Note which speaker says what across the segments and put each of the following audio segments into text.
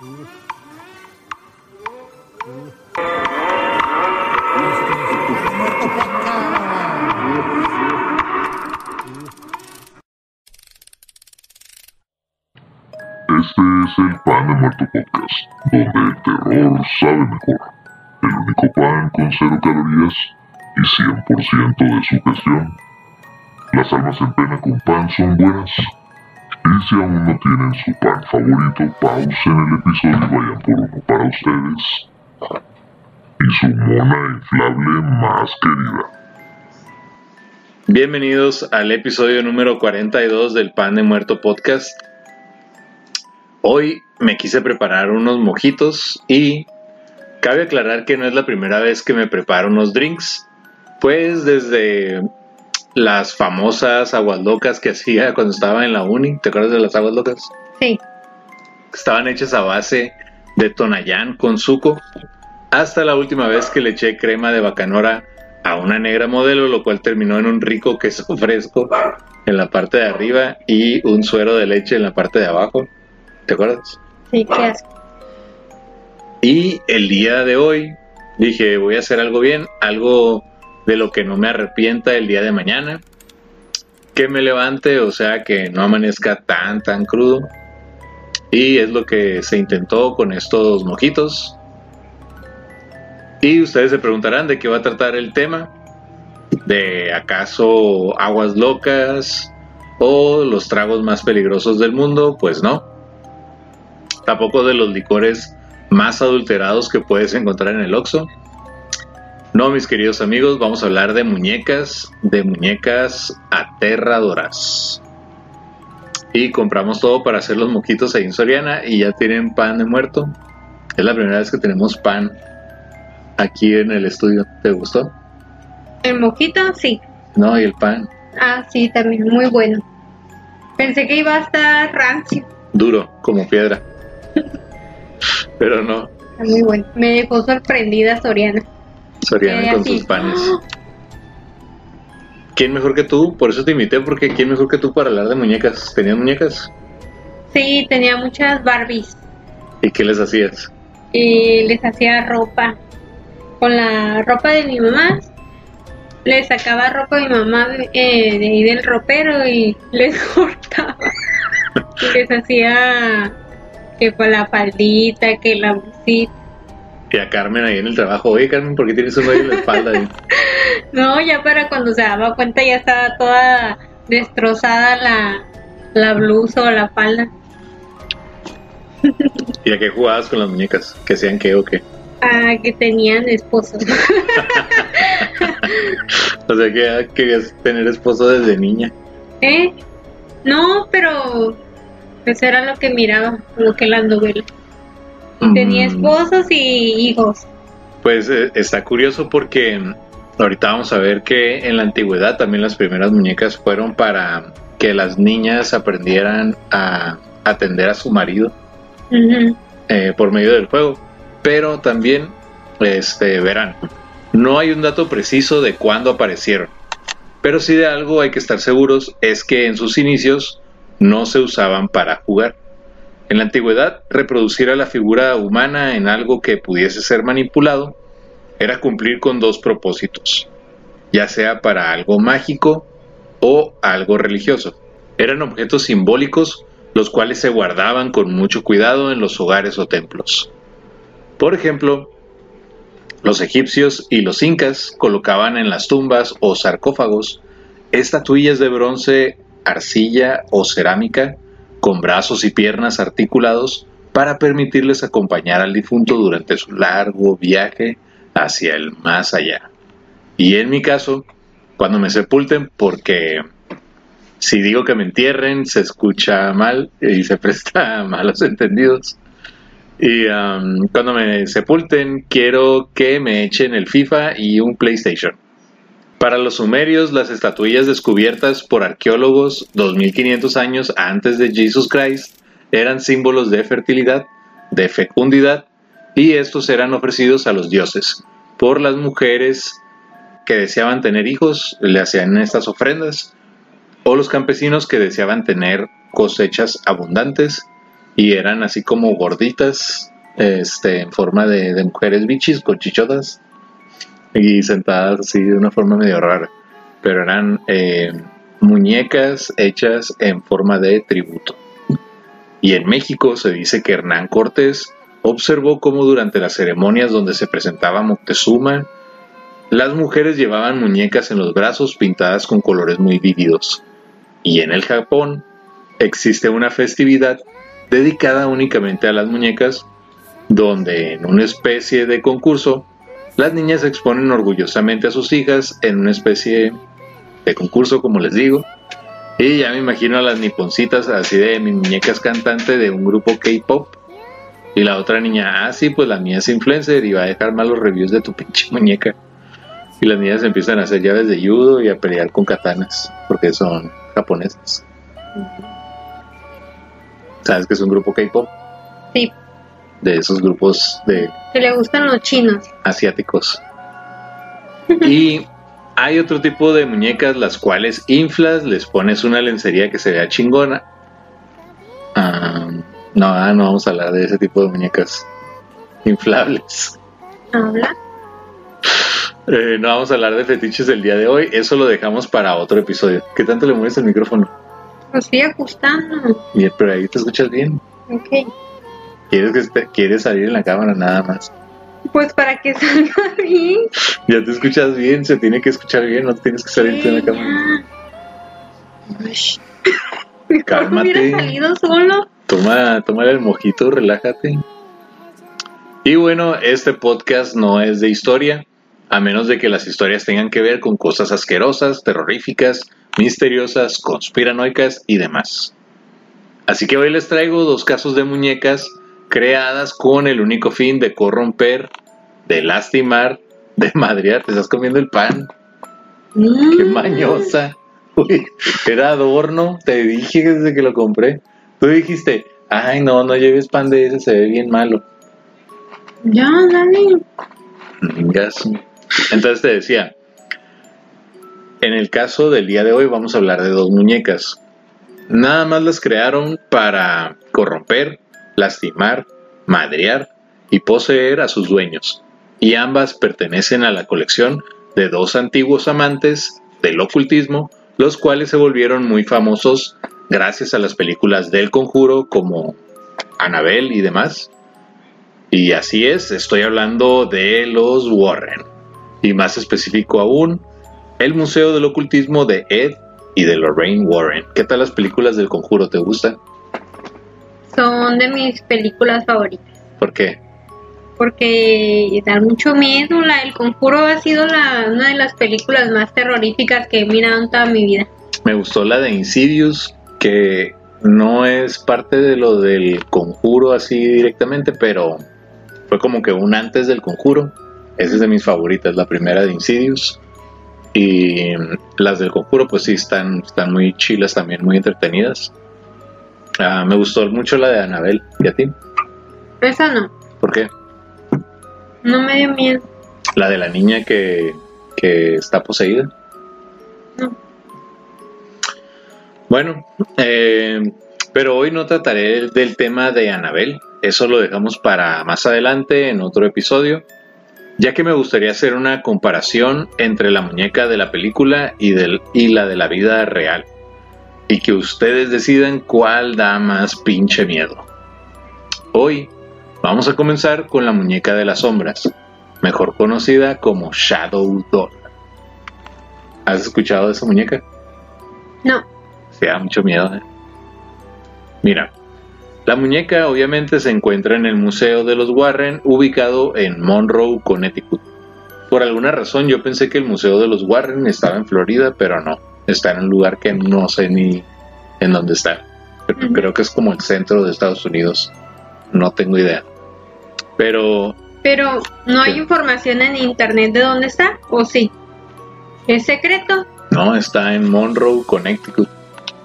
Speaker 1: Este es el Pan de Muerto Podcast, donde el terror sabe mejor. El único pan con cero calorías y 100% de su gestión. Las almas en pena con pan son buenas. Si aún no tienen su pan favorito, pausen el episodio vayan por uno para ustedes. Y su mona inflable más querida.
Speaker 2: Bienvenidos al episodio número 42 del Pan de Muerto Podcast. Hoy me quise preparar unos mojitos y cabe aclarar que no es la primera vez que me preparo unos drinks. Pues desde las famosas aguas locas que hacía cuando estaba en la uni, ¿te acuerdas de las aguas locas?
Speaker 3: Sí.
Speaker 2: Estaban hechas a base de tonayán con suco. Hasta la última vez que le eché crema de bacanora a una negra modelo, lo cual terminó en un rico queso fresco en la parte de arriba y un suero de leche en la parte de abajo. ¿Te acuerdas?
Speaker 3: Sí, qué asco.
Speaker 2: Y el día de hoy dije, voy a hacer algo bien, algo de lo que no me arrepienta el día de mañana. Que me levante, o sea, que no amanezca tan, tan crudo. Y es lo que se intentó con estos mojitos. Y ustedes se preguntarán de qué va a tratar el tema. ¿De acaso aguas locas o los tragos más peligrosos del mundo? Pues no. Tampoco de los licores más adulterados que puedes encontrar en el Oxxo. No, mis queridos amigos, vamos a hablar de muñecas, de muñecas aterradoras. Y compramos todo para hacer los mojitos ahí en Soriana y ya tienen pan de muerto. Es la primera vez que tenemos pan aquí en el estudio. ¿Te gustó?
Speaker 3: El mojito, sí.
Speaker 2: No, y el pan.
Speaker 3: Ah, sí, también, muy bueno. Pensé que iba a estar rancio.
Speaker 2: Duro, como piedra. Pero no,
Speaker 3: Está muy bueno. Me dejó sorprendida Soriana.
Speaker 2: Soriana
Speaker 3: Eh,
Speaker 2: con sus panes. ¿Quién mejor que tú? Por eso te invité, porque ¿quién mejor que tú para hablar de muñecas? ¿Tenías muñecas?
Speaker 3: Sí, tenía muchas Barbies
Speaker 2: ¿Y qué les hacías?
Speaker 3: y les hacía ropa. Con la ropa de mi mamá, le sacaba ropa a mi mamá eh, de ahí del ropero y les cortaba. Y les hacía que fue la faldita, que la blusita.
Speaker 2: Y a Carmen ahí en el trabajo. Oye, Carmen, ¿por qué tienes un rollo en la espalda? ahí?"
Speaker 3: No, ya para cuando se daba cuenta ya estaba toda destrozada la, la blusa o la falda.
Speaker 2: ¿Y a qué jugabas con las muñecas? ¿Que sean qué o qué?
Speaker 3: Ah, que tenían esposos.
Speaker 2: O sea, que ah, querías tener esposo desde niña.
Speaker 3: ¿Eh? No, pero pues era lo que miraba, lo que las novelas. Tenía
Speaker 2: Mm,
Speaker 3: esposos y hijos.
Speaker 2: Pues eh, está curioso porque ahorita vamos a ver que en la antigüedad también las primeras muñecas fueron para que las niñas aprendieran a atender a su marido. Eh, por medio del juego. Pero también, este, verán, no hay un dato preciso de cuándo aparecieron. Pero sí de algo hay que estar seguros es que en sus inicios no se usaban para jugar. En la antigüedad, reproducir a la figura humana en algo que pudiese ser manipulado era cumplir con dos propósitos, ya sea para algo mágico o algo religioso. Eran objetos simbólicos los cuales se guardaban con mucho cuidado en los hogares o templos. Por ejemplo, los egipcios y los incas colocaban en las tumbas o sarcófagos estatuillas de bronce, arcilla o cerámica con brazos y piernas articulados para permitirles acompañar al difunto durante su largo viaje hacia el más allá. Y en mi caso, cuando me sepulten, porque si digo que me entierren, se escucha mal y se presta a malos entendidos. Y um, cuando me sepulten, quiero que me echen el FIFA y un PlayStation. Para los sumerios, las estatuillas descubiertas por arqueólogos 2500 años antes de Jesus Christ eran símbolos de fertilidad, de fecundidad, y estos eran ofrecidos a los dioses. Por las mujeres que deseaban tener hijos, le hacían estas ofrendas, o los campesinos que deseaban tener cosechas abundantes y eran así como gorditas, este, en forma de, de mujeres bichis con chichotas y sentadas así de una forma medio rara, pero eran eh, muñecas hechas en forma de tributo. Y en México se dice que Hernán Cortés observó cómo durante las ceremonias donde se presentaba Moctezuma, las mujeres llevaban muñecas en los brazos pintadas con colores muy vívidos. Y en el Japón existe una festividad dedicada únicamente a las muñecas, donde en una especie de concurso, las niñas exponen orgullosamente a sus hijas en una especie de concurso, como les digo. Y ya me imagino a las niponcitas así de mi muñeca es cantante de un grupo K-pop. Y la otra niña, ah, sí, pues la mía es influencer y va a dejar malos reviews de tu pinche muñeca. Y las niñas empiezan a hacer llaves de judo y a pelear con katanas, porque son japonesas. ¿Sabes que es un grupo K-pop?
Speaker 3: Sí,
Speaker 2: De esos grupos de
Speaker 3: que le gustan los chinos.
Speaker 2: asiáticos. Y hay otro tipo de muñecas las cuales inflas, les pones una lencería que se vea chingona. Ah, no, ah, no vamos a hablar de ese tipo de muñecas inflables.
Speaker 3: Habla.
Speaker 2: Eh, no vamos a hablar de fetiches el día de hoy, eso lo dejamos para otro episodio. ¿Qué tanto le mueves el micrófono?
Speaker 3: Lo estoy ajustando.
Speaker 2: Bien, pero ahí te escuchas bien.
Speaker 3: Ok.
Speaker 2: ¿Quieres, que te- quieres salir en la cámara nada más?
Speaker 3: Pues para que salga bien.
Speaker 2: Ya te escuchas bien, se tiene que escuchar bien, no tienes que salir en la cámara.
Speaker 3: Mejor
Speaker 2: Cálmate.
Speaker 3: hubiera salido solo.
Speaker 2: Toma, toma el mojito, relájate. Y bueno, este podcast no es de historia, a menos de que las historias tengan que ver con cosas asquerosas, terroríficas, misteriosas, conspiranoicas y demás. Así que hoy les traigo dos casos de muñecas creadas con el único fin de corromper, de lastimar, de madrear. Te estás comiendo el pan. Qué
Speaker 3: Mm.
Speaker 2: mañosa. Uy, era adorno, te dije desde que lo compré. Tú dijiste, ay no, no lleves pan de ese, se ve bien malo.
Speaker 3: Ya, dale.
Speaker 2: Entonces te decía, en el caso del día de hoy vamos a hablar de dos muñecas. Nada más las crearon para corromper, lastimar, madrear y poseer a sus dueños. Y ambas pertenecen a la colección de dos antiguos amantes del ocultismo, los cuales se volvieron muy famosos gracias a las películas del conjuro como Annabelle y demás. Y así es, estoy hablando de los Warren. Y más específico aún, el Museo del Ocultismo de Ed y de Lorraine Warren. ¿Qué tal las películas del conjuro? ¿Te gustan?
Speaker 3: Son de mis películas favoritas.
Speaker 2: ¿Por qué?
Speaker 3: Porque da mucho miedo. La El Conjuro ha sido la, una de las películas más terroríficas que he mirado en toda mi vida.
Speaker 2: Me gustó la de Insidious, que no es parte de lo del conjuro así directamente, pero fue como que un antes del conjuro. Esa es de mis favoritas, la primera de Insidious. Y las del conjuro, pues sí, están, están muy chilas también, muy entretenidas. Ah, me gustó mucho la de Annabelle. ¿Y a ti?
Speaker 3: Esa no.
Speaker 2: ¿Por qué?
Speaker 3: No me dio miedo.
Speaker 2: La de la niña que, que está poseída.
Speaker 3: No.
Speaker 2: Bueno, eh, pero hoy no trataré del tema de Anabel. Eso lo dejamos para más adelante en otro episodio, ya que me gustaría hacer una comparación entre la muñeca de la película y, del, y la de la vida real. Y que ustedes decidan cuál da más pinche miedo. Hoy vamos a comenzar con la muñeca de las sombras, mejor conocida como Shadow Doll. ¿Has escuchado de esa muñeca?
Speaker 3: No.
Speaker 2: Se da mucho miedo. ¿eh? Mira, la muñeca obviamente se encuentra en el Museo de los Warren, ubicado en Monroe, Connecticut. Por alguna razón yo pensé que el Museo de los Warren estaba en Florida, pero no. Está en un lugar que no sé ni en dónde está. Pero. Creo que es como el centro de Estados Unidos. No tengo idea. Pero
Speaker 3: Pero no hay información en internet de dónde está, ¿o sí? ¿Es secreto?
Speaker 2: no, está en Monroe, Connecticut.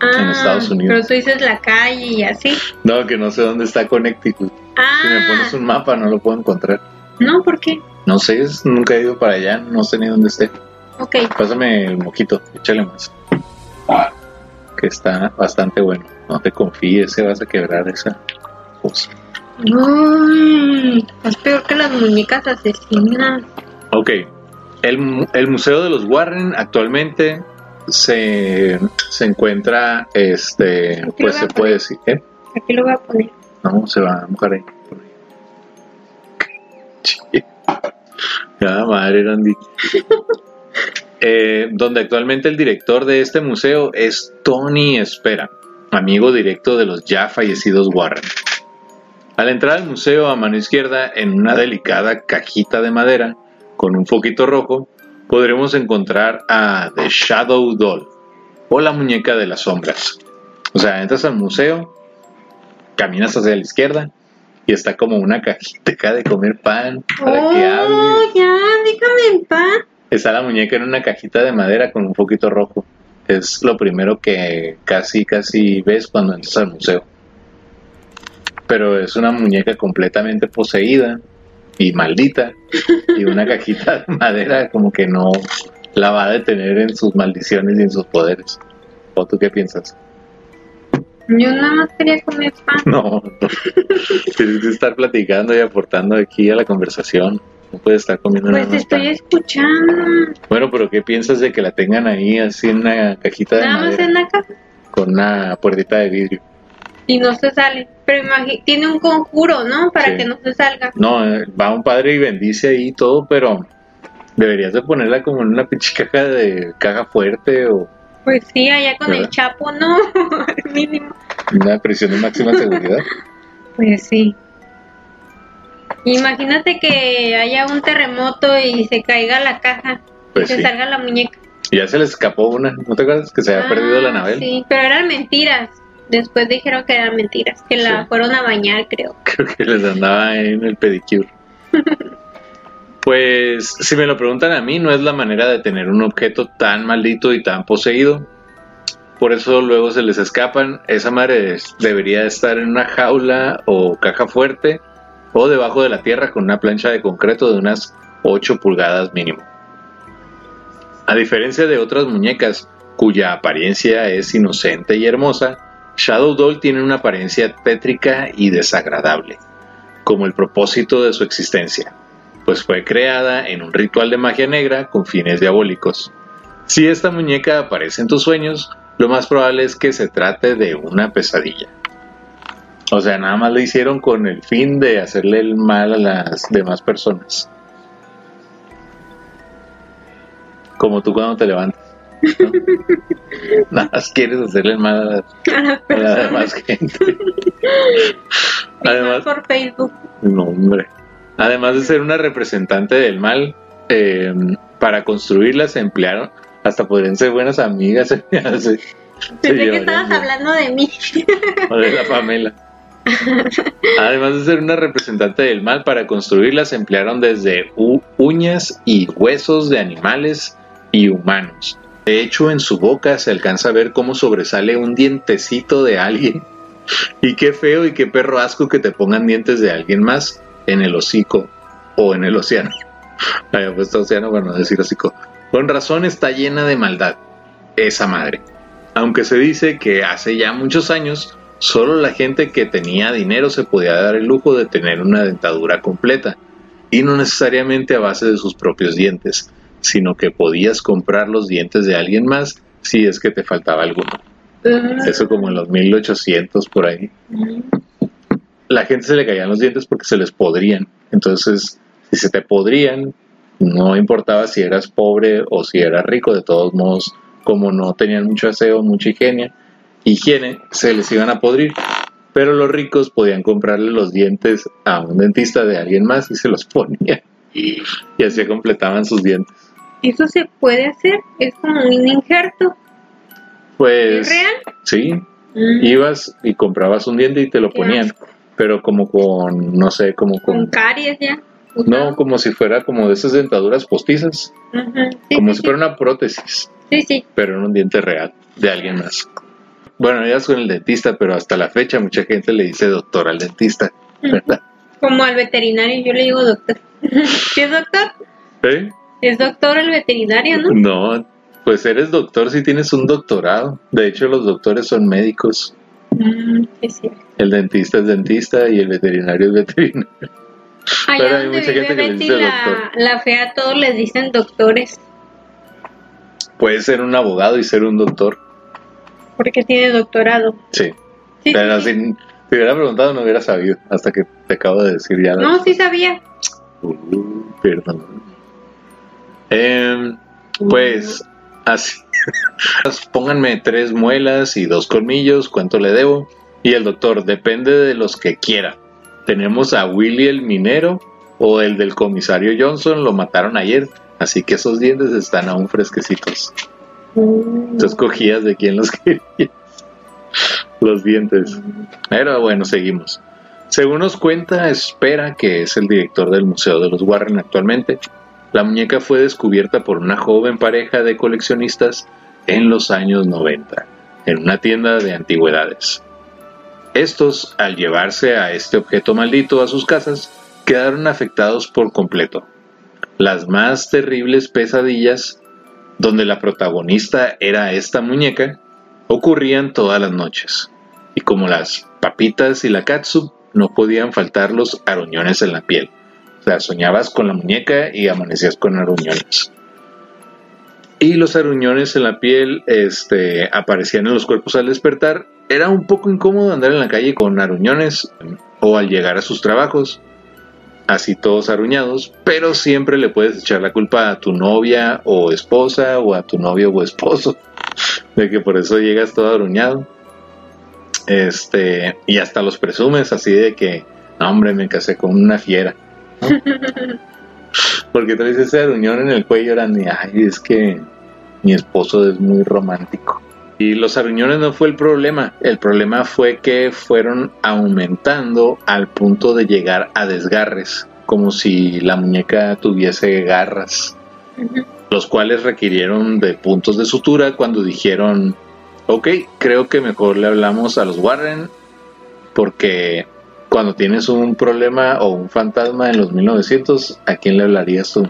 Speaker 3: Ah,
Speaker 2: Estados Unidos.
Speaker 3: Pero tú dices la calle y así.
Speaker 2: No, que no sé dónde está Connecticut. Si me
Speaker 3: Ah,
Speaker 2: pones un mapa no lo puedo encontrar.
Speaker 3: no, ¿por qué?
Speaker 2: No sé, nunca he ido para allá, no sé ni dónde esté.
Speaker 3: Ok,
Speaker 2: Pásame el mojito, échale más. Que está bastante bueno. No te confíes, se vas a quebrar esa. ojos.
Speaker 3: Uy, es peor que las muñecas asesinas.
Speaker 2: Ok, el, el Museo de los Warren actualmente se, se encuentra, este,
Speaker 3: Aquí
Speaker 2: pues se
Speaker 3: a
Speaker 2: puede
Speaker 3: poner.
Speaker 2: decir, ¿eh?
Speaker 3: Aquí lo voy a poner.
Speaker 2: No, se va a mojar ahí. por ahí. Ya, madre, Randy. Eh, donde actualmente el director de este museo es Tony Espera, amigo directo de los ya fallecidos Warren. Al entrar al museo a mano izquierda, en una delicada cajita de madera con un foquito rojo, podremos encontrar a The Shadow Doll, o la muñeca de las sombras. O sea, entras al museo, caminas hacia la izquierda y está como una cajita de comer pan para que hable.
Speaker 3: Oh, ya, déjame en paz.
Speaker 2: Está la muñeca en una cajita de madera con un foquito rojo. Es lo primero que casi, casi ves cuando entras al museo. Pero es una muñeca completamente poseída y maldita. Y una cajita de madera como que no la va a detener en sus maldiciones y en sus poderes. ¿O tú qué piensas?
Speaker 3: Yo nada más quería comer pan.
Speaker 2: No, no. tienes que estar platicando y aportando aquí a la conversación. No puedes estar comiendo
Speaker 3: Pues
Speaker 2: más
Speaker 3: estoy escuchando.
Speaker 2: Bueno, pero ¿qué piensas de que la tengan ahí así en una cajita de
Speaker 3: Nada más en la casa.
Speaker 2: con una puertita de vidrio?
Speaker 3: Y no se sale. Pero tiene un conjuro, ¿no? Para
Speaker 2: Sí.
Speaker 3: que no se salga.
Speaker 2: No, eh, va un padre y bendice ahí todo, pero deberías de ponerla como en una pinche caja de caja fuerte o
Speaker 3: Pues sí, allá con el chapo, ¿no? Mínimo.
Speaker 2: una prisión de máxima seguridad.
Speaker 3: Pues sí. Imagínate que haya un terremoto y se caiga la caja
Speaker 2: Pues
Speaker 3: y se salga la muñeca.
Speaker 2: Y ya se les escapó una, ¿no te acuerdas? Que se había
Speaker 3: Ah,
Speaker 2: perdido la nave.
Speaker 3: Sí, pero eran mentiras. Después dijeron que eran mentiras, que la
Speaker 2: Sí.
Speaker 3: fueron a bañar, creo.
Speaker 2: Creo que les andaba en el pedicure. Pues, si me lo preguntan a mí, no es la manera de tener un objeto tan maldito y tan poseído. Por eso luego se les escapan. Esa madre debería estar en una jaula o caja fuerte o debajo de la tierra con una plancha de concreto de unas 8 pulgadas mínimo. A diferencia de otras muñecas cuya apariencia es inocente y hermosa, Shadow Doll tiene una apariencia tétrica y desagradable, como el propósito de su existencia, pues fue creada en un ritual de magia negra con fines diabólicos. Si esta muñeca aparece en tus sueños, lo más probable es que se trate de una pesadilla. O sea, nada más lo hicieron con el fin de hacerle el mal a las demás personas. Como tú cuando te levantas. ¿no? Nada más quieres hacerle el mal a las
Speaker 3: A las
Speaker 2: a la demás gente. Además,
Speaker 3: por Facebook.
Speaker 2: no, hombre. Además de ser una representante del mal, eh, para construirla se emplearon, hasta podrían ser buenas amigas. se. Se
Speaker 3: Pensé que estabas
Speaker 2: bien.
Speaker 3: hablando de mí.
Speaker 2: O de la Pamela. Además de ser una representante del mal, para construirla se emplearon desde uñas y huesos de animales y humanos. De hecho, en su boca se alcanza a ver cómo sobresale un dientecito de alguien. Y qué feo y qué perro asco que te pongan dientes de alguien más en el hocico o en el océano. Había puesto océano para no decir hocico. Con razón está llena de maldad esa madre. Aunque se dice que hace ya muchos años solo la gente que tenía dinero se podía dar el lujo de tener una dentadura completa y no necesariamente a base de sus propios dientes, sino que podías comprar los dientes de alguien más si es que te faltaba alguno. Eso como en los 1800 por ahí. La gente se le caían los dientes porque se les podrían. Entonces, si se te podrían, no importaba si eras pobre o si eras rico, de todos modos, como no tenían mucho aseo, mucha higiene, higiene, se les iban a podrir. Pero los ricos podían comprarle los dientes a un dentista de alguien más y se los ponían. Y así completaban sus dientes.
Speaker 3: Eso se puede hacer. Es como un injerto.
Speaker 2: Pues
Speaker 3: ¿Es real?
Speaker 2: sí,
Speaker 3: Mm.
Speaker 2: ibas y comprabas un diente y te lo ponían,
Speaker 3: asco.
Speaker 2: pero como con, no sé, como
Speaker 3: Con
Speaker 2: con...
Speaker 3: caries ya.
Speaker 2: No, como si fuera como de esas dentaduras postizas.
Speaker 3: Sí,
Speaker 2: como
Speaker 3: sí,
Speaker 2: si
Speaker 3: sí.
Speaker 2: fuera una prótesis,
Speaker 3: Sí, sí.
Speaker 2: pero en un diente real de alguien más. Bueno, ya con el dentista, pero hasta la fecha mucha gente le dice doctor al dentista, ¿verdad?
Speaker 3: Como al veterinario, yo le digo doctor. ¿Sí es doctor?
Speaker 2: ¿Eh?
Speaker 3: Es doctor el veterinario, ¿no?
Speaker 2: No, pues eres doctor si tienes un doctorado. De hecho, los doctores son médicos.
Speaker 3: Mm, sí, sí.
Speaker 2: El dentista es dentista y el veterinario es veterinario.
Speaker 3: Allá
Speaker 2: Pero hay
Speaker 3: donde
Speaker 2: mucha
Speaker 3: vive
Speaker 2: gente que le dice
Speaker 3: la,
Speaker 2: doctor.
Speaker 3: la fea, todos les dicen doctores.
Speaker 2: Puedes ser un abogado y ser un doctor.
Speaker 3: Porque tiene doctorado.
Speaker 2: Sí.
Speaker 3: Sí,
Speaker 2: Pero
Speaker 3: sí,
Speaker 2: si te hubiera preguntado no hubiera sabido hasta que te acabo de decir ya.
Speaker 3: No, sí sabía.
Speaker 2: Uh, perdón. Em, pues así. Pónganme tres muelas y dos colmillos, ¿cuánto le debo? Y el doctor, depende de los que quiera. Tenemos a Willy el minero o el del comisario Johnson, lo mataron ayer, así que esos dientes están aún fresquecitos. Tú escogías de quién los querías. Los dientes. Pero bueno, seguimos. Según nos cuenta, espera que es el director del Museo de los Warren actualmente. La muñeca fue descubierta por una joven pareja de coleccionistas en los años 90, en una tienda de antigüedades. Estos, al llevarse a este objeto maldito a sus casas, quedaron afectados por completo. Las más terribles pesadillas, donde la protagonista era esta muñeca, ocurrían todas las noches. Y como las papitas y la katsu, no podían faltar los aruñones en la piel. O sea, soñabas con la muñeca y amanecías con aruñones. Y los aruñones en la piel este, aparecían en los cuerpos al despertar. Era un poco incómodo andar en la calle con aruñones o al llegar a sus trabajos, así todos aruñados, pero siempre le puedes echar la culpa a tu novia o esposa o a tu novio o esposo de que por eso llegas todo aruñado. Este, y hasta los presumes así de que, no, hombre, me casé con una fiera. ¿no? Porque traes ese aruñón en el cuello, y ay, es que mi esposo es muy romántico. Y los aruñones no fue el problema, el problema fue que fueron aumentando al punto de llegar a desgarres, como si la muñeca tuviese garras los cuales requirieron de puntos de sutura cuando dijeron, ok, creo que mejor le hablamos a los Warren porque cuando tienes un problema o un fantasma en los 1900, ¿a quién le hablarías tú?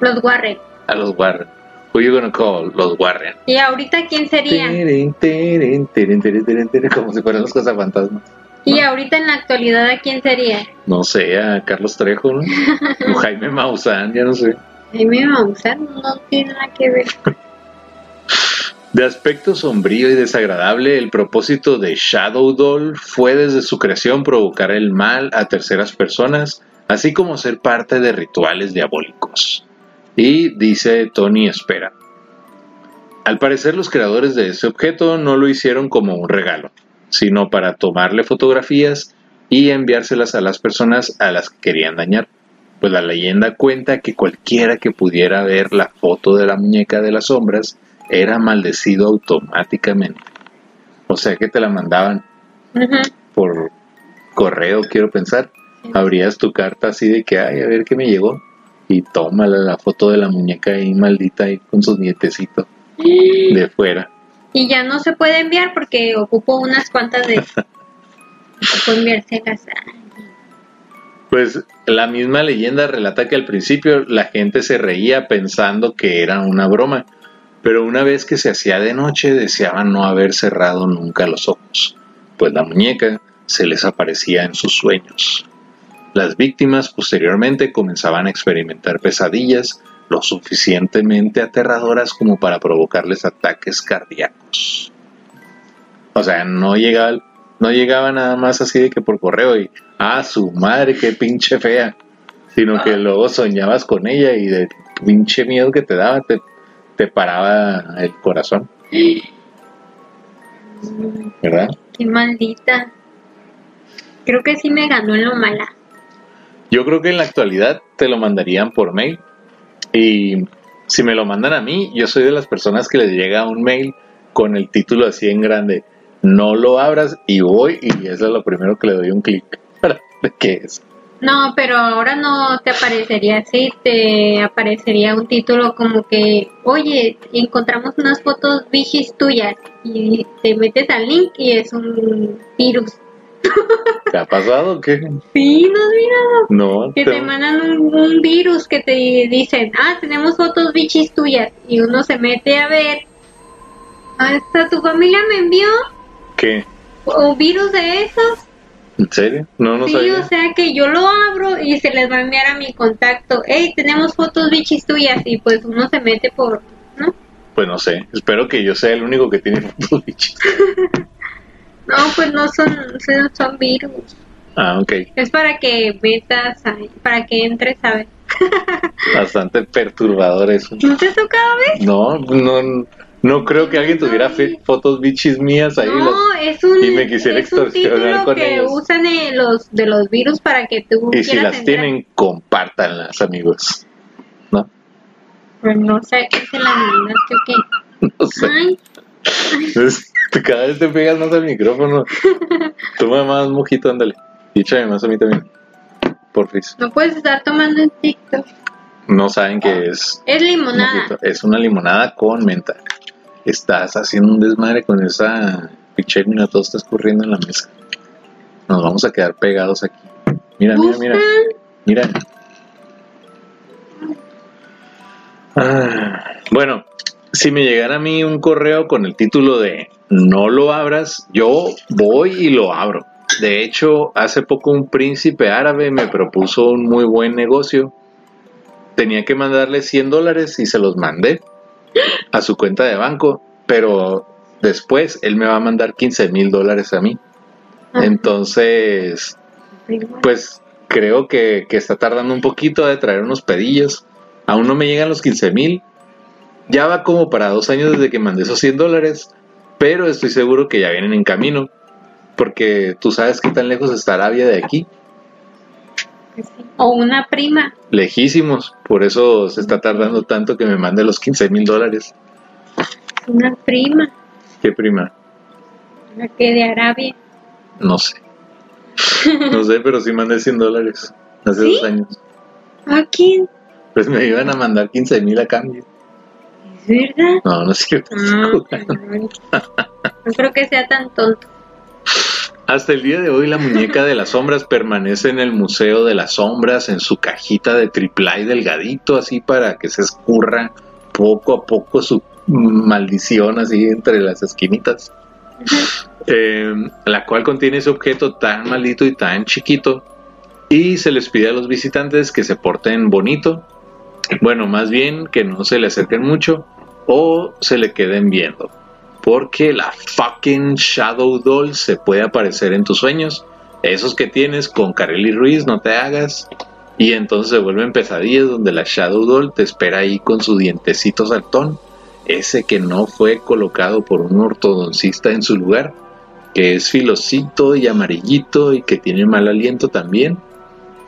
Speaker 3: Los Warren.
Speaker 2: A los Warren. Who you gonna call? Los Warren.
Speaker 3: ¿Y ahorita quién sería?
Speaker 2: Tirin, tirin, tirin, Como si fueran los cazafantasmas.
Speaker 3: ¿Y ahorita en la actualidad a quién sería?
Speaker 2: No sé, a Carlos Trejo, ¿no? O Jaime Maussan, ya no sé.
Speaker 3: Jaime Maussan no tiene nada que ver.
Speaker 2: De aspecto sombrío y desagradable, el propósito de Shadow Doll fue desde su creación provocar el mal a terceras personas, así como ser parte de rituales diabólicos. Y dice Tony Espera. Al parecer los creadores de este objeto no lo hicieron como un regalo, sino para tomarle fotografías y enviárselas a las personas a las que querían dañar. Pues la leyenda cuenta que cualquiera que pudiera ver la foto de la muñeca de las sombras era maldecido automáticamente. O sea que te la mandaban por correo, quiero pensar. Abrías tu carta así de que, ay, a ver qué me llegó. Y tómala la foto de la muñeca ahí maldita ahí con sus nietecitos de fuera.
Speaker 3: Y ya no se puede enviar porque ocupo unas cuantas de... Enviárselas.
Speaker 2: Pues la misma leyenda relata que al principio la gente se reía pensando que era una broma, pero una vez que se hacía de noche deseaban no haber cerrado nunca los ojos, pues la muñeca se les aparecía en sus sueños. Las víctimas posteriormente comenzaban a experimentar pesadillas lo suficientemente aterradoras como para provocarles ataques cardíacos. O sea, no llegaba, no llegaba nada más así de que por correo y, ah, su madre, qué pinche fea, sino que luego soñabas con ella y de pinche miedo que te daba, te, te paraba el corazón, ¿verdad?
Speaker 3: Qué maldita. Creo que sí me ganó en lo mala.
Speaker 2: Yo creo que en la actualidad te lo mandarían por mail y si me lo mandan a mí, yo soy de las personas que les llega un mail con el título así en grande, no lo abras y voy y eso es lo primero que le doy un clic qué es.
Speaker 3: No, pero ahora no te aparecería así, te aparecería un título como que, oye, encontramos unas fotos vigis tuyas y te metes al link y es un virus.
Speaker 2: ¿Te ha pasado o qué?
Speaker 3: Sí, no has.
Speaker 2: No,
Speaker 3: Que
Speaker 2: te-
Speaker 3: te mandan un, un virus que te dicen, ah, tenemos fotos bichis tuyas y uno se mete a ver. Hasta tu familia me envió
Speaker 2: ¿qué?
Speaker 3: o virus de esos.
Speaker 2: ¿En serio? No, no
Speaker 3: sí,
Speaker 2: sabía.
Speaker 3: o sea que yo lo abro y se les va a enviar a mi contacto. Hey, tenemos fotos bichis tuyas y pues uno se mete por, ¿no?
Speaker 2: Pues no sé. Espero que yo sea el único que tiene fotos bichis.
Speaker 3: No, pues no son, son, virus.
Speaker 2: Ah, ok.
Speaker 3: Es para que metas, ahí, para que entres a ver.
Speaker 2: Bastante perturbador eso.
Speaker 3: ¿No te ha tocado ver?
Speaker 2: No, no, no creo que alguien tuviera fe- fotos bichis mías ahí.
Speaker 3: No,
Speaker 2: las-
Speaker 3: es un,
Speaker 2: y me quisiera
Speaker 3: es un título
Speaker 2: con
Speaker 3: que usan eh, los de los virus para que tú
Speaker 2: y si las
Speaker 3: entrar.
Speaker 2: tienen, compártanlas, amigos. ¿No?
Speaker 3: Pues no sé, ¿qué se las mandaste o qué?
Speaker 2: No sé.
Speaker 3: Ay,
Speaker 2: Cada vez te pegas más al micrófono. Toma más mojito, ándale. Y échame más a mí también. Porfis.
Speaker 3: no puedes estar tomando en TikTok.
Speaker 2: No saben qué es.
Speaker 3: Es limonada.
Speaker 2: mojito. Es una limonada con menta. Estás haciendo un desmadre con esa pinche mira, todo está escurriendo en la mesa. Nos vamos a quedar pegados aquí. Mira, mira, mira. Mira. Ah, bueno, si me llegara a mí un correo con el título de No lo abras, yo voy y lo abro. De hecho, hace poco un príncipe árabe me propuso un muy buen negocio. Tenía que mandarle 100 dólares y se los mandé a su cuenta de banco, pero después él me va a mandar 15 mil dólares a mí.
Speaker 3: Ah.
Speaker 2: Entonces, pues creo que, que está tardando un poquito de traer unos pedillos. Aún no me llegan los 15 mil. Ya va como para dos años desde que mandé esos 100 dólares. Pero estoy seguro que ya vienen en camino. Porque tú sabes qué tan lejos está Arabia de aquí.
Speaker 3: O una prima.
Speaker 2: Lejísimos. Por eso se está tardando tanto que me mande los 15 mil dólares.
Speaker 3: Una prima.
Speaker 2: ¿Qué prima?
Speaker 3: La que de Arabia.
Speaker 2: No sé. No sé, pero sí mandé 100 dólares. Hace
Speaker 3: ¿Sí?
Speaker 2: dos años.
Speaker 3: ¿A quién?
Speaker 2: Pues me iban a mandar 15 mil a cambio.
Speaker 3: ¿Es verdad?
Speaker 2: No, no es cierto.
Speaker 3: Ah, caray. no creo que sea tan tonto.
Speaker 2: Hasta el día de hoy la muñeca de las sombras permanece en el Museo de las Sombras en su cajita de triplay delgadito así para que se escurra poco a poco su maldición así entre las esquinitas. Eh, la cual contiene ese objeto tan maldito y tan chiquito y se les pide a los visitantes que se porten bonito, bueno, más bien que no se le acerquen mucho o se le queden viendo porque la fucking Shadow Doll se puede aparecer en tus sueños. Esos que tienes con Kareli Ruiz, no te hagas. Y entonces se vuelven pesadillas donde la Shadow Doll te espera ahí con su dientecito saltón. Ese que no fue colocado por un ortodoncista en su lugar. Que es filosito y amarillito y que tiene mal aliento también.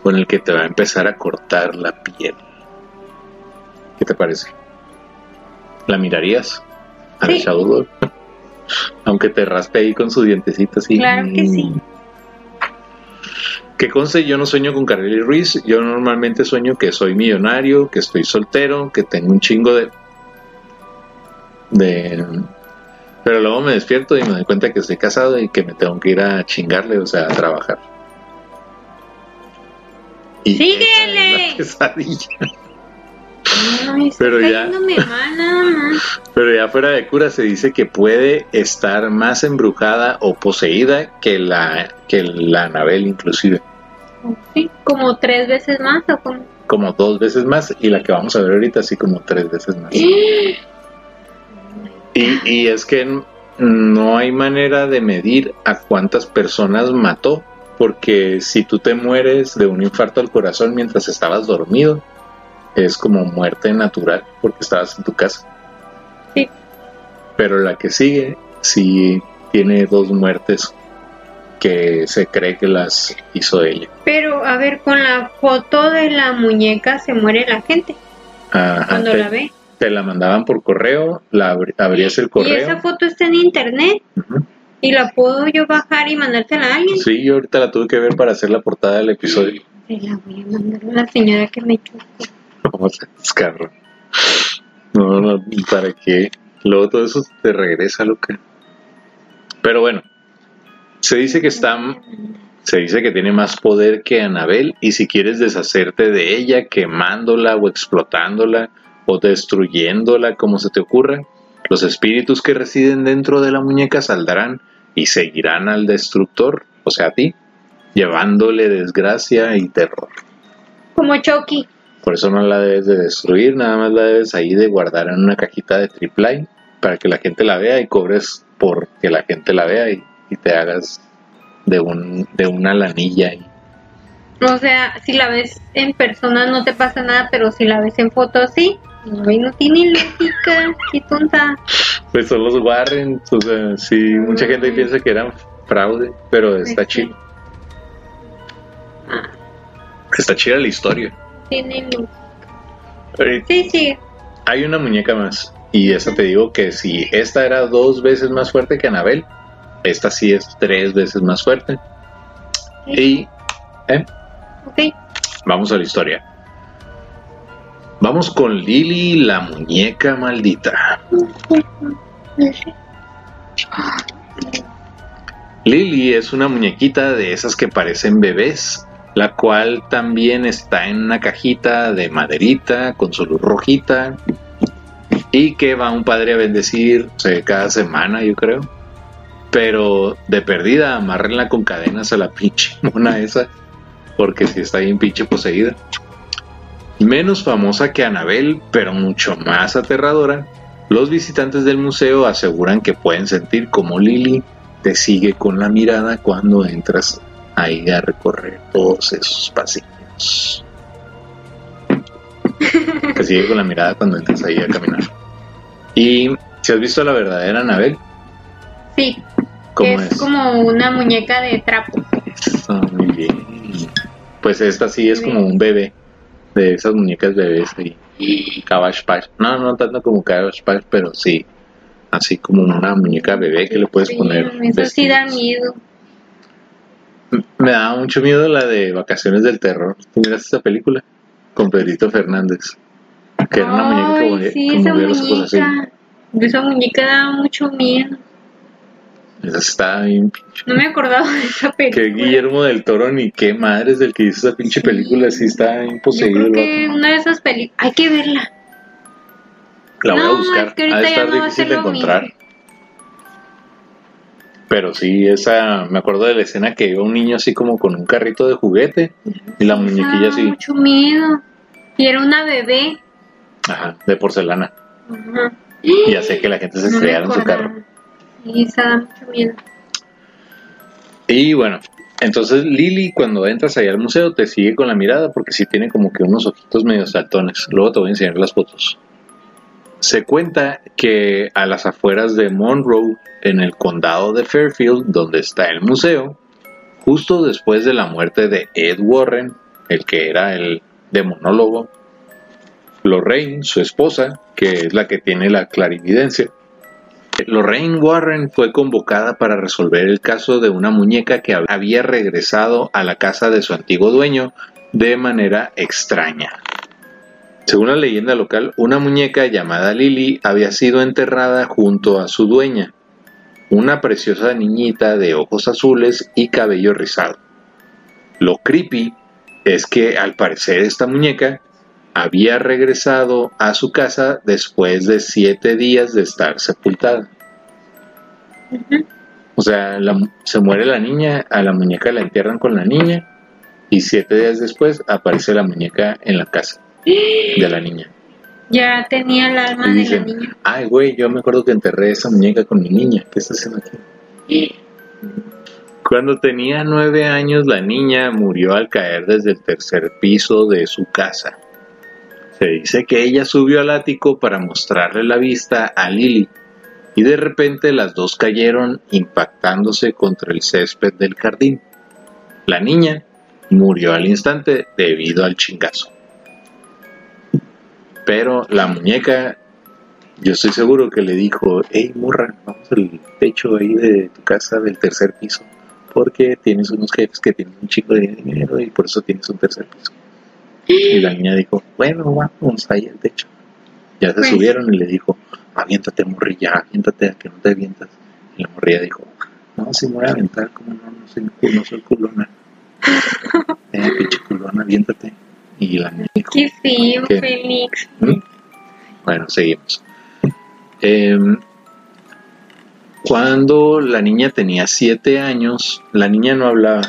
Speaker 2: Con el que te va a empezar a cortar la piel. ¿Qué te parece? ¿La mirarías? A
Speaker 3: Sí.
Speaker 2: Shadow. Aunque te raspe ahí con su dientecito así.
Speaker 3: Claro que sí.
Speaker 2: Que conste, yo no sueño con Kareli Ruiz. Yo normalmente sueño que soy millonario, que estoy soltero, que tengo un chingo de. de. Pero luego me despierto y me doy cuenta que estoy casado y que me tengo que ir a chingarle, o sea, a trabajar. Y
Speaker 3: ¡Síguele!
Speaker 2: esa es la pesadilla. Pero ya-
Speaker 3: mal.
Speaker 2: Pero ya fuera de cura se dice que puede estar más embrujada o poseída que la que la Anabel inclusive,
Speaker 3: Sí, como tres veces más o como...
Speaker 2: como dos veces más y la que vamos a ver ahorita así como tres veces más. Y, y es que no hay manera de medir a cuántas personas mató, porque si tú te mueres de un infarto al corazón mientras estabas dormido, es como muerte natural porque estabas en tu casa.
Speaker 3: Sí.
Speaker 2: Pero la que sigue sí tiene dos muertes que se cree que las hizo ella.
Speaker 3: Pero a ver, con la foto de la muñeca se muere la gente
Speaker 2: Ajá,
Speaker 3: cuando
Speaker 2: te,
Speaker 3: la ve.
Speaker 2: te la mandaban por correo, la abrías el
Speaker 3: Y
Speaker 2: correo.
Speaker 3: esa foto está en internet y la puedo yo bajar y mandársela a alguien.
Speaker 2: Sí, yo ahorita la tuve que ver para hacer la portada del episodio.
Speaker 3: Se la voy a mandar a la señora que me chocó.
Speaker 2: Vamos a descarro. No, no, ¿para qué? Luego todo eso te regresa, loca. Pero bueno, se dice que está, se dice que tiene más poder que Anabel y si quieres deshacerte de ella, quemándola o explotándola o destruyéndola como se te ocurra, los espíritus que residen dentro de la muñeca saldrán y seguirán al destructor, o sea, a ti, llevándole desgracia y terror.
Speaker 3: Como Chucky.
Speaker 2: Por eso no la debes de destruir, nada más la debes ahí de guardar en una cajita de triple para que la gente la vea y cobres por que la gente la vea y, y te hagas de, un, de una lanilla. Y,
Speaker 3: O sea, si la ves en persona no te pasa nada, pero si la ves en fotos sí. Ay, no tiene lógica, qué tonta.
Speaker 2: pues son los Warren, o sea, sí, mucha gente piensa que eran fraude, pero está
Speaker 3: Pues sí.
Speaker 2: chido. Está chida la historia.
Speaker 3: Tiene.
Speaker 2: Eh,
Speaker 3: Sí, sí.
Speaker 2: Hay una muñeca más. Y esa te digo que si esta era dos veces más fuerte que Anabel, esta sí es tres veces más fuerte. Y ¿eh?
Speaker 3: Ok.
Speaker 2: vamos a la historia. Vamos con Lily, la muñeca maldita. Lily es una muñequita de esas que parecen bebés, la cual también está en una cajita de maderita con su luz rojita y que va un padre a bendecir cada semana, yo creo. Pero de perdida, amárrenla con cadenas a la pinche mona esa, porque si está bien pinche poseída. Menos famosa que Anabel, pero mucho más aterradora, los visitantes del museo aseguran que pueden sentir como Lily te sigue con la mirada cuando entras ahí a recorrer todos esos pasillos. Te sigue con la mirada cuando entras ahí a caminar. Y si has visto la verdadera Anabel,
Speaker 3: Sí,
Speaker 2: ¿cómo
Speaker 3: es,
Speaker 2: es?
Speaker 3: como una muñeca de trapo.
Speaker 2: Eso, muy bien. Pues esta sí es como un bebé, de esas muñecas bebés ahí. Cabbage Patch. No, no tanto como Cabbage Patch, pero sí. Así como una muñeca bebé que le puedes
Speaker 3: Sí,
Speaker 2: poner.
Speaker 3: Eso sí da
Speaker 2: vestidos.
Speaker 3: miedo.
Speaker 2: Me da mucho miedo la de Vacaciones del Terror. ¿Tú miraste esa película? Con Pedrito Fernández. Que era una muñeca que movía,
Speaker 3: sí,
Speaker 2: que
Speaker 3: esa
Speaker 2: ojos así.
Speaker 3: muñeca. Esa muñeca da mucho miedo.
Speaker 2: Esa está bien pinche.
Speaker 3: No me acordaba de esa
Speaker 2: Que
Speaker 3: película.
Speaker 2: Guillermo del Toro ni qué madres del que hizo esa pinche película. Sí está
Speaker 3: Yo
Speaker 2: imposible.
Speaker 3: creo que una de esas películas. Hay que verla.
Speaker 2: La voy a buscar.
Speaker 3: es que
Speaker 2: ha de
Speaker 3: ahorita ya
Speaker 2: estar
Speaker 3: no
Speaker 2: difícil de encontrar.
Speaker 3: mismo.
Speaker 2: Pero sí, esa. Me acuerdo de la escena que iba un niño así como con un carrito de juguete y la muñequilla
Speaker 3: da
Speaker 2: así.
Speaker 3: mucho miedo. Y era una bebé.
Speaker 2: Ajá, de porcelana.
Speaker 3: Ajá.
Speaker 2: Y hacía que la gente se
Speaker 3: No
Speaker 2: en su carro.
Speaker 3: Sí, esa da mucho miedo.
Speaker 2: Y bueno, entonces Lily cuando entras ahí al museo te sigue con la mirada porque sí tiene como que unos ojitos medio saltones. Luego te voy a enseñar las fotos. Se cuenta que a las afueras de Monroe, en el condado de Fairfield, donde está el museo, justo después de la muerte de Ed Warren, el que era el demonólogo, Lorraine, su esposa, que es la que tiene la clarividencia, Lorraine Warren fue convocada para resolver el caso de una muñeca que había regresado a la casa de su antiguo dueño de manera extraña. Según la leyenda local, una muñeca llamada Lily había sido enterrada junto a su dueña, una preciosa niñita de ojos azules y cabello rizado. Lo creepy es que al parecer esta muñeca había regresado a su casa después de siete días de estar sepultada. O sea, la- se muere la niña, a la muñeca la entierran con la niña y siete días después aparece la muñeca en la casa de la niña.
Speaker 3: Ya tenía el alma
Speaker 2: Y
Speaker 3: de la niña.
Speaker 2: ay güey, yo me acuerdo que enterré esa muñeca con mi niña. ¿Qué está haciendo aquí? Cuando tenía nueve años, la niña murió al caer desde el tercer piso de su casa. Se dice que ella subió al ático para mostrarle la vista a Lily y de repente las dos cayeron impactándose contra el césped del jardín. La niña murió al instante debido al chingazo. Pero la muñeca, yo estoy seguro que le dijo, hey morra, vamos al techo ahí de tu casa del tercer piso, porque tienes unos jefes que tienen un chico de dinero y por eso tienes un tercer piso. Y la niña dijo, bueno, vamos ahí al techo. Ya se
Speaker 3: Pues-
Speaker 2: subieron y le dijo, aviéntate morrilla, aviéntate a que no te avientas. Y la morrilla dijo, no, si me voy a aventar, como no, no soy, no soy culona. Eh, pinche culona, aviéntate. Y la niña dijo,
Speaker 3: Qué feo,
Speaker 2: ¿Qué?
Speaker 3: Félix.
Speaker 2: ¿Mm? Bueno, seguimos. Em, Cuando la niña tenía siete años, la niña no hablaba.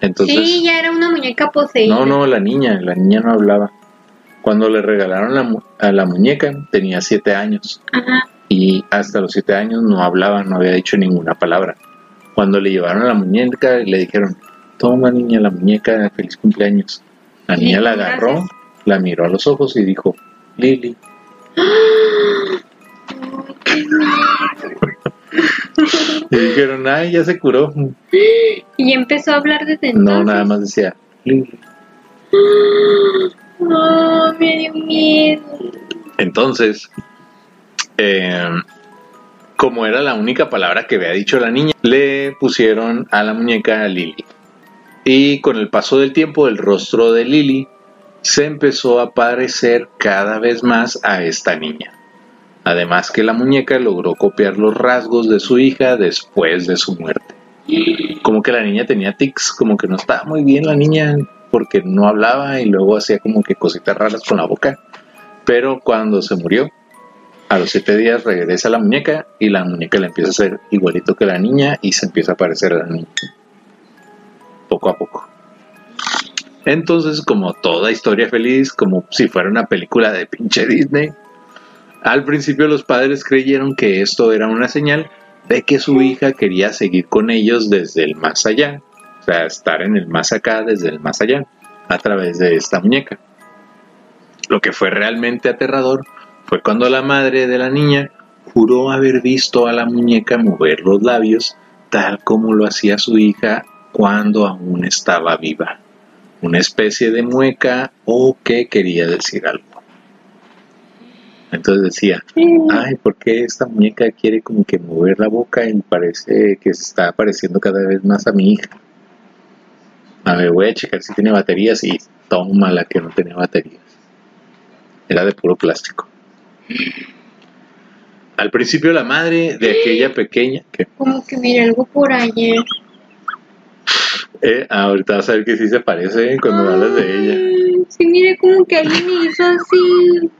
Speaker 2: Entonces,
Speaker 3: sí, ya era una muñeca poseída.
Speaker 2: no, no, la niña, la niña no hablaba. Cuando le regalaron la mu- a la muñeca, tenía siete años.
Speaker 3: Ajá.
Speaker 2: y hasta los siete años no hablaba, no había dicho ninguna palabra. Cuando le llevaron a la muñeca, le dijeron, toma niña la muñeca, feliz cumpleaños. La niña la agarró,
Speaker 3: gracias.
Speaker 2: la miró a los ojos y dijo, Lili. Y dijeron, ay, ya se curó.
Speaker 3: Y empezó a hablar desde entonces.
Speaker 2: No, nada más decía, Lili.
Speaker 3: Oh, me dio miedo.
Speaker 2: Entonces, eh, como era la única palabra que había dicho la niña, le pusieron a la muñeca Lily. Y con el paso del tiempo, el rostro de Lily se empezó a parecer cada vez más a esta niña. Además que la muñeca logró copiar los rasgos de su hija después de su muerte. Como que la niña tenía tics, como que no estaba muy bien la niña porque no hablaba y luego hacía como que cositas raras con la boca. Pero cuando se murió, a los siete días regresa la muñeca y la muñeca le empieza a ser igualito que la niña y se empieza a parecer a la niña. Poco a poco. Entonces, como toda historia feliz, como si fuera una película de pinche Disney, al principio los padres creyeron que esto era una señal de que su hija quería seguir con ellos desde el más allá, o sea, estar en el más acá desde el más allá, a través de esta muñeca. Lo que fue realmente aterrador fue cuando la madre de la niña juró haber visto a la muñeca mover los labios tal como lo hacía su hija cuando aún estaba viva. Una especie de mueca o que quería decir algo. Entonces decía, ay, ¿por qué esta muñeca quiere como que mover la boca y parece que se está pareciendo cada vez más a mi hija? A ver, voy a checar si tiene baterías y toma la que no tenía baterías. Era de puro plástico. Al principio la madre de aquella pequeña, que
Speaker 3: Como que miré algo por allá.
Speaker 2: Eh, ahorita vas a ver que sí se parece cuando hablas de ella.
Speaker 3: Sí, mire como que alguien me hizo así.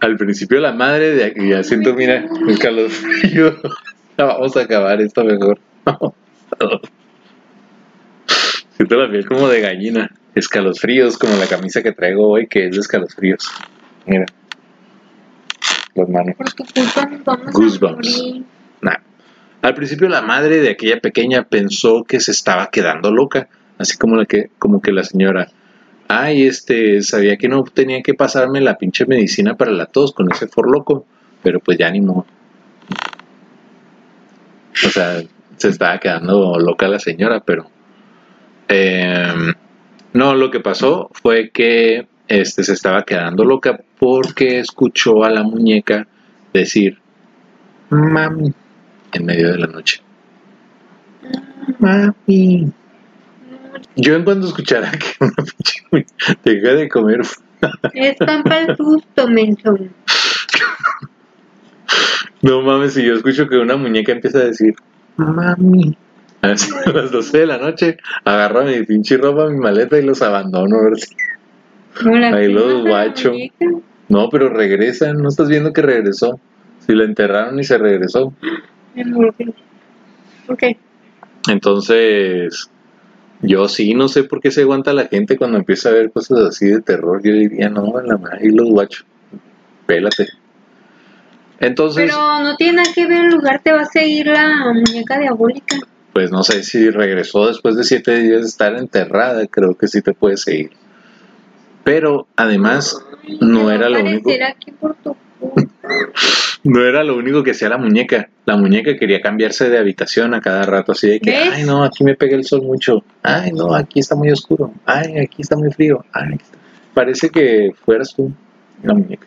Speaker 2: Al principio la madre de aquí, ya siento, mira, el calofrío. Ya vamos a acabar esto mejor. siento la piel como de gallina. Escalofríos, como la camisa que traigo hoy, que es de escalofríos. Mira. Las manos.
Speaker 3: Por tu culpa nos vamos
Speaker 2: Goosebumps.
Speaker 3: a morir.
Speaker 2: Nah. Al principio la madre de aquella pequeña pensó que se estaba quedando loca, así como que, como que la señora, ay, este, sabía que no tenía que pasarme la pinche medicina para la tos con ese forloco, pero pues ya ni. O sea, se estaba quedando loca la señora, pero em, no, lo que pasó fue que este se estaba quedando loca porque escuchó a la muñeca decir mami en medio de la noche. Mami. Yo en cuanto escuchara que una pinche deja de comer,
Speaker 3: Es pan para el susto,
Speaker 2: no mames, si yo escucho que una muñeca empieza a decir mami. A las 12 de la noche, agarro mi pinche ropa, mi maleta y los abandono. a ver si- Ahí los guacho. No, pero regresan, no estás viendo que regresó. Si la enterraron y se regresó.
Speaker 3: Ok.
Speaker 2: Entonces, yo sí no sé por qué se aguanta la gente cuando empieza a ver cosas así de terror. Yo diría, no, en la madre, y los guachos. Pélate. Entonces,
Speaker 3: Pero no tiene nada que ver el lugar, te va a seguir la muñeca diabólica.
Speaker 2: pues no sé si regresó después de siete días de estar enterrada, creo que sí te puede seguir. Pero además, no era lo único.
Speaker 3: aquí por tu.
Speaker 2: No era lo único que hacía la muñeca. La muñeca quería cambiarse de habitación a cada rato, así de que,
Speaker 3: ¿Ves?
Speaker 2: ay, no, aquí me pega el sol mucho. Ay, no, aquí está muy oscuro. Ay, aquí está muy frío. Ay, Parece que fueras tú, la muñeca.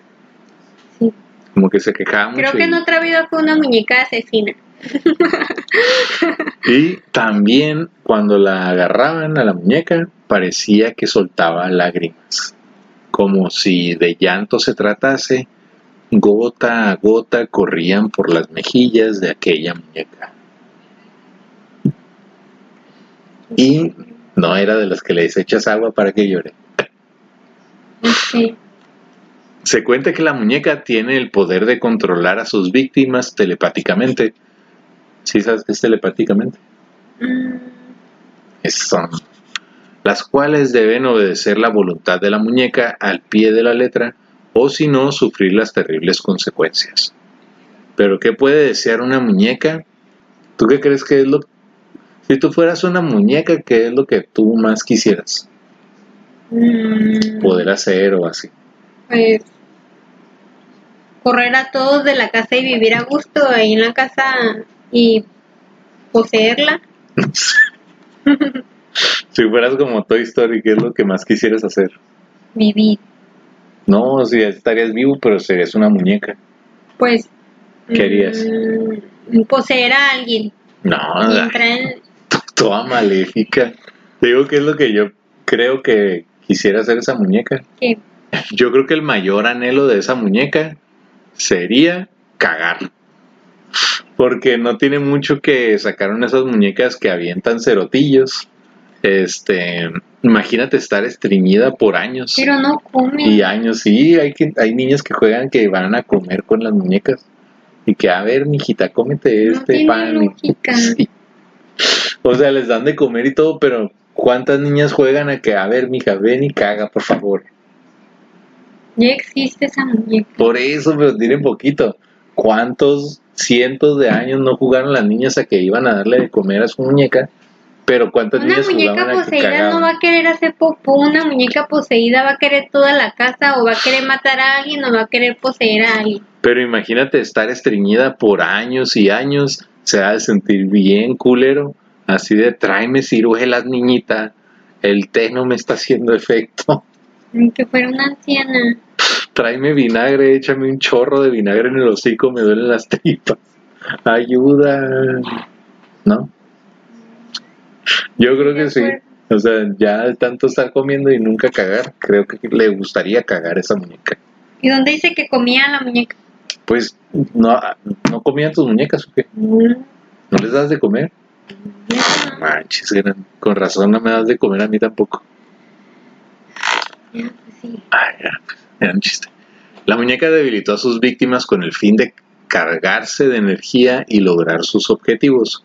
Speaker 3: Sí.
Speaker 2: Como que se quejaba mucho.
Speaker 3: Creo que
Speaker 2: y,
Speaker 3: en otra vida fue una muñeca asesina.
Speaker 2: y también cuando la agarraban a la muñeca, parecía que soltaba lágrimas. Como si de llanto se tratase, gota a gota corrían por las mejillas de aquella muñeca. Y no era de las que le desechas agua para que llore. Se cuenta que la muñeca tiene el poder de controlar a sus víctimas telepáticamente, ¿Sí sabes que es telepáticamente?
Speaker 3: Mm,
Speaker 2: son las cuales deben obedecer la voluntad de la muñeca al pie de la letra o si no sufrir las terribles consecuencias. Pero ¿qué puede desear una muñeca? ¿Tú qué crees que es lo si tú fueras una muñeca, qué es lo que tú más quisieras
Speaker 3: mm,
Speaker 2: poder hacer o así?
Speaker 3: Pues correr a todos de la casa y vivir a gusto ahí en la casa y poseerla.
Speaker 2: Si fueras como Toy Story, ¿qué es lo que más quisieras hacer?
Speaker 3: Vivir.
Speaker 2: No, si estarías vivo, pero serías una muñeca.
Speaker 3: Pues.
Speaker 2: ¿Qué harías?
Speaker 3: mm, poseer a alguien.
Speaker 2: No,
Speaker 3: en.
Speaker 2: toda maléfica. Te digo que es lo que yo creo que quisiera hacer esa muñeca.
Speaker 3: ¿qué?
Speaker 2: Yo creo que el mayor anhelo de esa muñeca sería cagar. Porque no tiene mucho que sacaron esas muñecas que avientan cerotillos. Este, imagínate estar estreñida por años.
Speaker 3: Pero no come.
Speaker 2: Y años, sí, hay que, hay niños que juegan que van a comer con las muñecas. Y que, a ver, mijita, cómete
Speaker 3: No
Speaker 2: este
Speaker 3: tiene
Speaker 2: pan.
Speaker 3: lógica.
Speaker 2: Sí. O sea, les dan de comer y todo, pero ¿cuántas niñas juegan a que, a ver, mija, ven y caga, por favor?
Speaker 3: Ya existe esa muñeca.
Speaker 2: Por eso, pero tienen poquito. ¿Cuántos cientos de años no jugaron las niñas a que iban a darle de comer a su muñeca? Pero ¿cuántas
Speaker 3: Una
Speaker 2: niñas
Speaker 3: muñeca
Speaker 2: a
Speaker 3: poseída no va a querer hacer popó, una muñeca poseída va a querer toda la casa o va a querer matar a alguien o va a querer poseer a alguien.
Speaker 2: Pero imagínate estar estreñida por años y años, se ha de sentir bien culero, así de tráeme ciruelas, niñita, el té no me está haciendo efecto,
Speaker 3: que fuera una anciana.
Speaker 2: tráeme vinagre, échame un chorro de vinagre en el hocico, me duelen las tripas, ayuda, ¿no? Yo creo que sí, o sea, ya de tanto estar comiendo y nunca cagar, creo que le gustaría cagar esa muñeca.
Speaker 3: ¿Y dónde dice que comía la muñeca?
Speaker 2: Pues, ¿no, no comían tus muñecas o qué?
Speaker 3: Mm,
Speaker 2: ¿No les das de comer?
Speaker 3: ya,
Speaker 2: Manches, gran- con razón no me das de comer a mí tampoco.
Speaker 3: ya, pues sí.
Speaker 2: Ya, era un chiste. La muñeca debilitó a sus víctimas con el fin de cargarse de energía y lograr sus objetivos.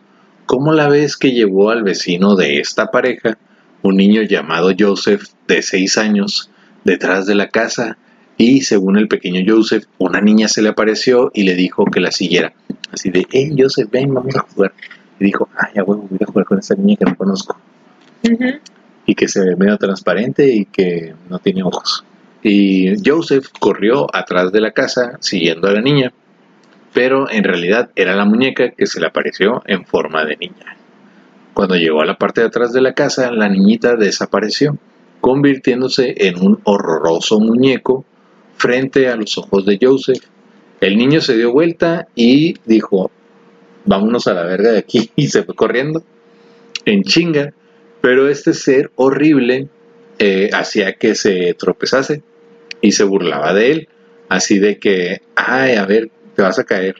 Speaker 2: ¿Cómo la ves que llevó al vecino de esta pareja, un niño llamado Joseph, de 6 años, detrás de la casa? Y según el pequeño Joseph, una niña se le apareció y le dijo que la siguiera. Así de, hey Joseph, ven, vamos a jugar. Y dijo, ay, a huevo, voy a jugar con esta niña que no conozco y que se ve medio transparente y que no tiene ojos. Y Joseph corrió atrás de la casa siguiendo a la niña, pero en realidad era la muñeca que se le apareció en forma de niña. Cuando llegó a la parte de atrás de la casa, la niñita desapareció, convirtiéndose en un horroroso muñeco frente a los ojos de Joseph. El niño se dio vuelta y dijo, vámonos a la verga de aquí, y se fue corriendo en chinga pero este ser horrible eh, hacía que se tropezase y se burlaba de él, así de que, ay, a ver, te vas a caer,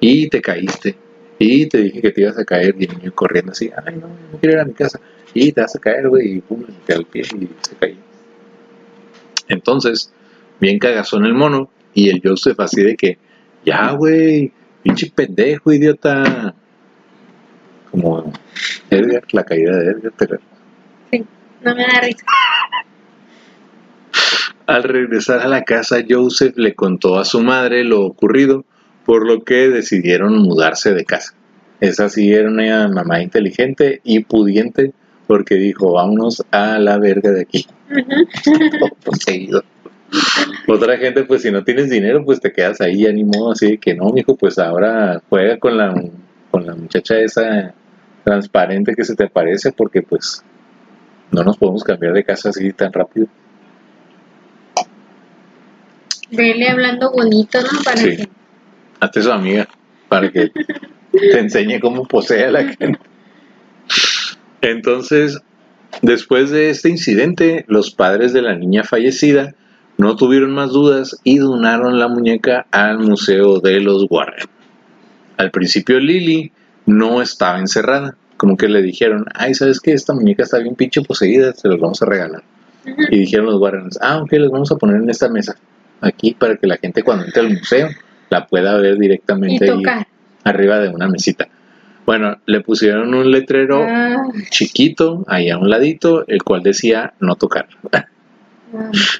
Speaker 2: y te caíste, y te dije que te ibas a caer, y el niño corriendo así, ay, no, no quiero ir a mi casa, y te vas a caer, güey, y pum, pegó el pie y se cayó. Entonces, bien cagazón el mono, y el Joseph así de que, ya, güey, pinche pendejo, idiota. Como Edgar, la caída de Edgar, pero
Speaker 3: Sí, no me da risa.
Speaker 2: Al regresar a la casa, Joseph le contó a su madre lo ocurrido, por lo que decidieron mudarse de casa. Esa sí era una mamá inteligente y pudiente, porque dijo, vámonos a la verga de aquí. Poseído. Otra gente, pues si no tienes dinero, pues te quedas ahí, ánimo, así de que no, mijo, pues ahora juega con la, con la muchacha esa transparente que se te parece, porque pues no nos podemos cambiar de casa así tan rápido.
Speaker 3: Vele hablando bonito, ¿no? Para
Speaker 2: Sí.
Speaker 3: que
Speaker 2: Hazte su amiga para que te enseñe cómo posee a la gente. Entonces, después de este incidente, los padres de la niña fallecida no tuvieron más dudas y donaron la muñeca al Museo de los Warren. Al principio Lily no estaba encerrada, como que le dijeron, ay, ¿sabes qué? Esta muñeca está bien pinche poseída, se los vamos a regalar. Y dijeron los Warren, ah, ok, les vamos a poner en esta mesa, aquí, para que la gente cuando entre al museo la pueda ver directamente ahí arriba de una mesita. Bueno, le pusieron un letrero
Speaker 3: Ah,
Speaker 2: chiquito ahí a un ladito, el cual decía no tocar,
Speaker 3: ah.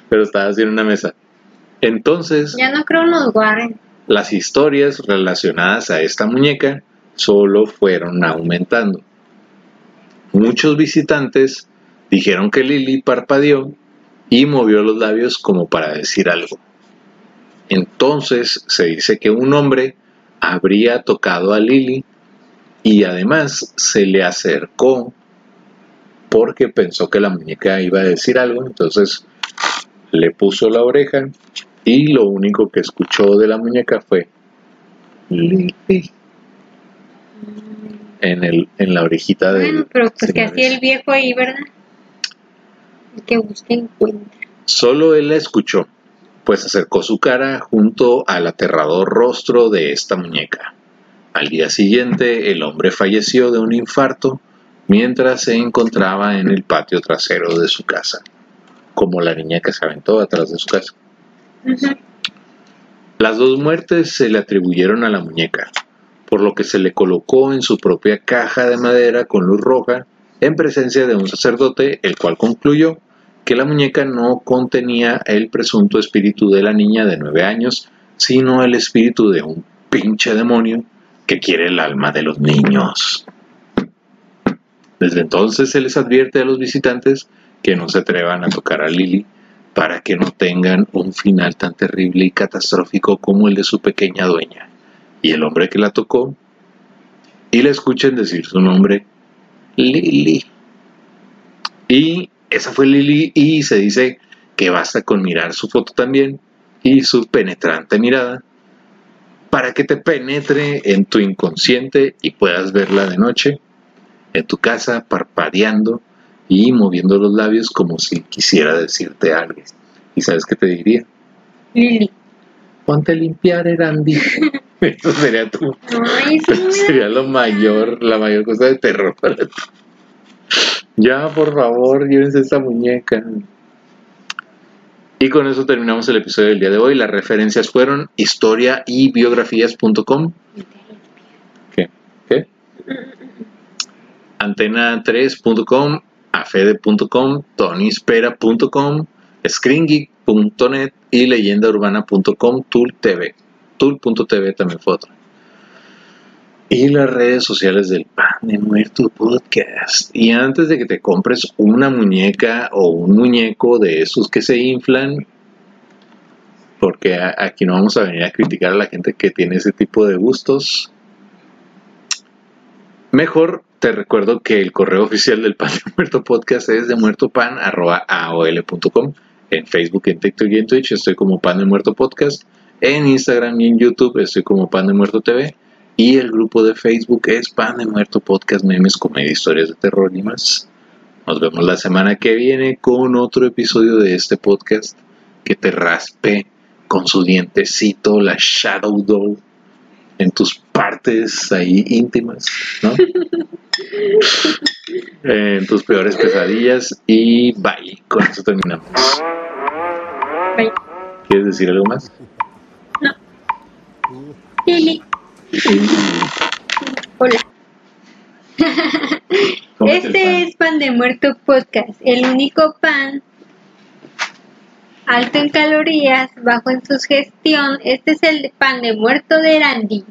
Speaker 2: pero estaba así en una mesa. Entonces,
Speaker 3: Ya no creo en los Warren.
Speaker 2: las historias relacionadas a esta muñeca solo fueron aumentando. Muchos visitantes dijeron que Lily parpadeó y movió los labios como para decir algo. Entonces se dice que un hombre habría tocado a Lily y además se le acercó porque pensó que la muñeca iba a decir algo, entonces le puso la oreja y lo único que escuchó de la muñeca fue Lily en, el, en la orejita de
Speaker 3: Bueno, pero pues que así el viejo ahí, ¿verdad? El que busca encuentra.
Speaker 2: Solo él la escuchó, pues acercó su cara junto al aterrador rostro de esta muñeca. Al día siguiente, el hombre falleció de un infarto mientras se encontraba en el patio trasero de su casa, como la niña que se aventó atrás de su casa. Las dos muertes se le atribuyeron a la muñeca, por lo que se le colocó en su propia caja de madera con luz roja en presencia de un sacerdote, el cual concluyó que la muñeca no contenía el presunto espíritu de la niña de nueve años, sino el espíritu de un pinche demonio que quiere el alma de los niños. Desde entonces se les advierte a los visitantes que no se atrevan a tocar a Lily para que no tengan un final tan terrible y catastrófico como el de su pequeña dueña y el hombre que la tocó y la escuchen decir su nombre Lily y esa fue Lily y se dice que basta con mirar su foto también y su penetrante mirada para que te penetre en tu inconsciente y puedas verla de noche en tu casa parpadeando y moviendo los labios como si quisiera decirte algo. ¿Y sabes qué te diría?
Speaker 3: Lili.
Speaker 2: Ponte a limpiar, Erandi. Eso sería tu,
Speaker 3: Ay, sí, mira.
Speaker 2: sería lo mayor, la mayor cosa de terror para ti. Ya, por favor, llévense esta muñeca. Y con eso terminamos el episodio del día de hoy. Las referencias fueron historia y biografías.com. ¿Qué? ¿Qué? antena3.com, afede.com, tonyspera.com, screengeek.net y leyendaurbana.com, Tool TV. Tool.tv también fue otra. Y las redes sociales del Pan de Muerto Podcast. Y antes de que te compres una muñeca o un muñeco de esos que se inflan, porque aquí no vamos a venir a criticar a la gente que tiene ese tipo de gustos, Mejor te recuerdo que el correo oficial del Pan de Muerto Podcast es de muertopan.aol.com. En Facebook, en TikTok y en Twitch estoy como Pan de Muerto Podcast. En Instagram y en YouTube estoy como Pan de Muerto TV. Y el grupo de Facebook es Pan de Muerto Podcast, memes, comedia, historias de terror y más. Nos vemos la semana que viene con otro episodio de este podcast que te raspe con su dientecito la Shadow Doll en tus partes ahí íntimas, ¿no? en tus peores pesadillas y bye. Con eso terminamos.
Speaker 3: Bye.
Speaker 2: ¿Quieres decir algo más?
Speaker 3: Lili. Hola. Este es Pan de Muerto Podcast, el único pan alto en calorías, bajo en su gestión. Este es el pan de muerto de Randy.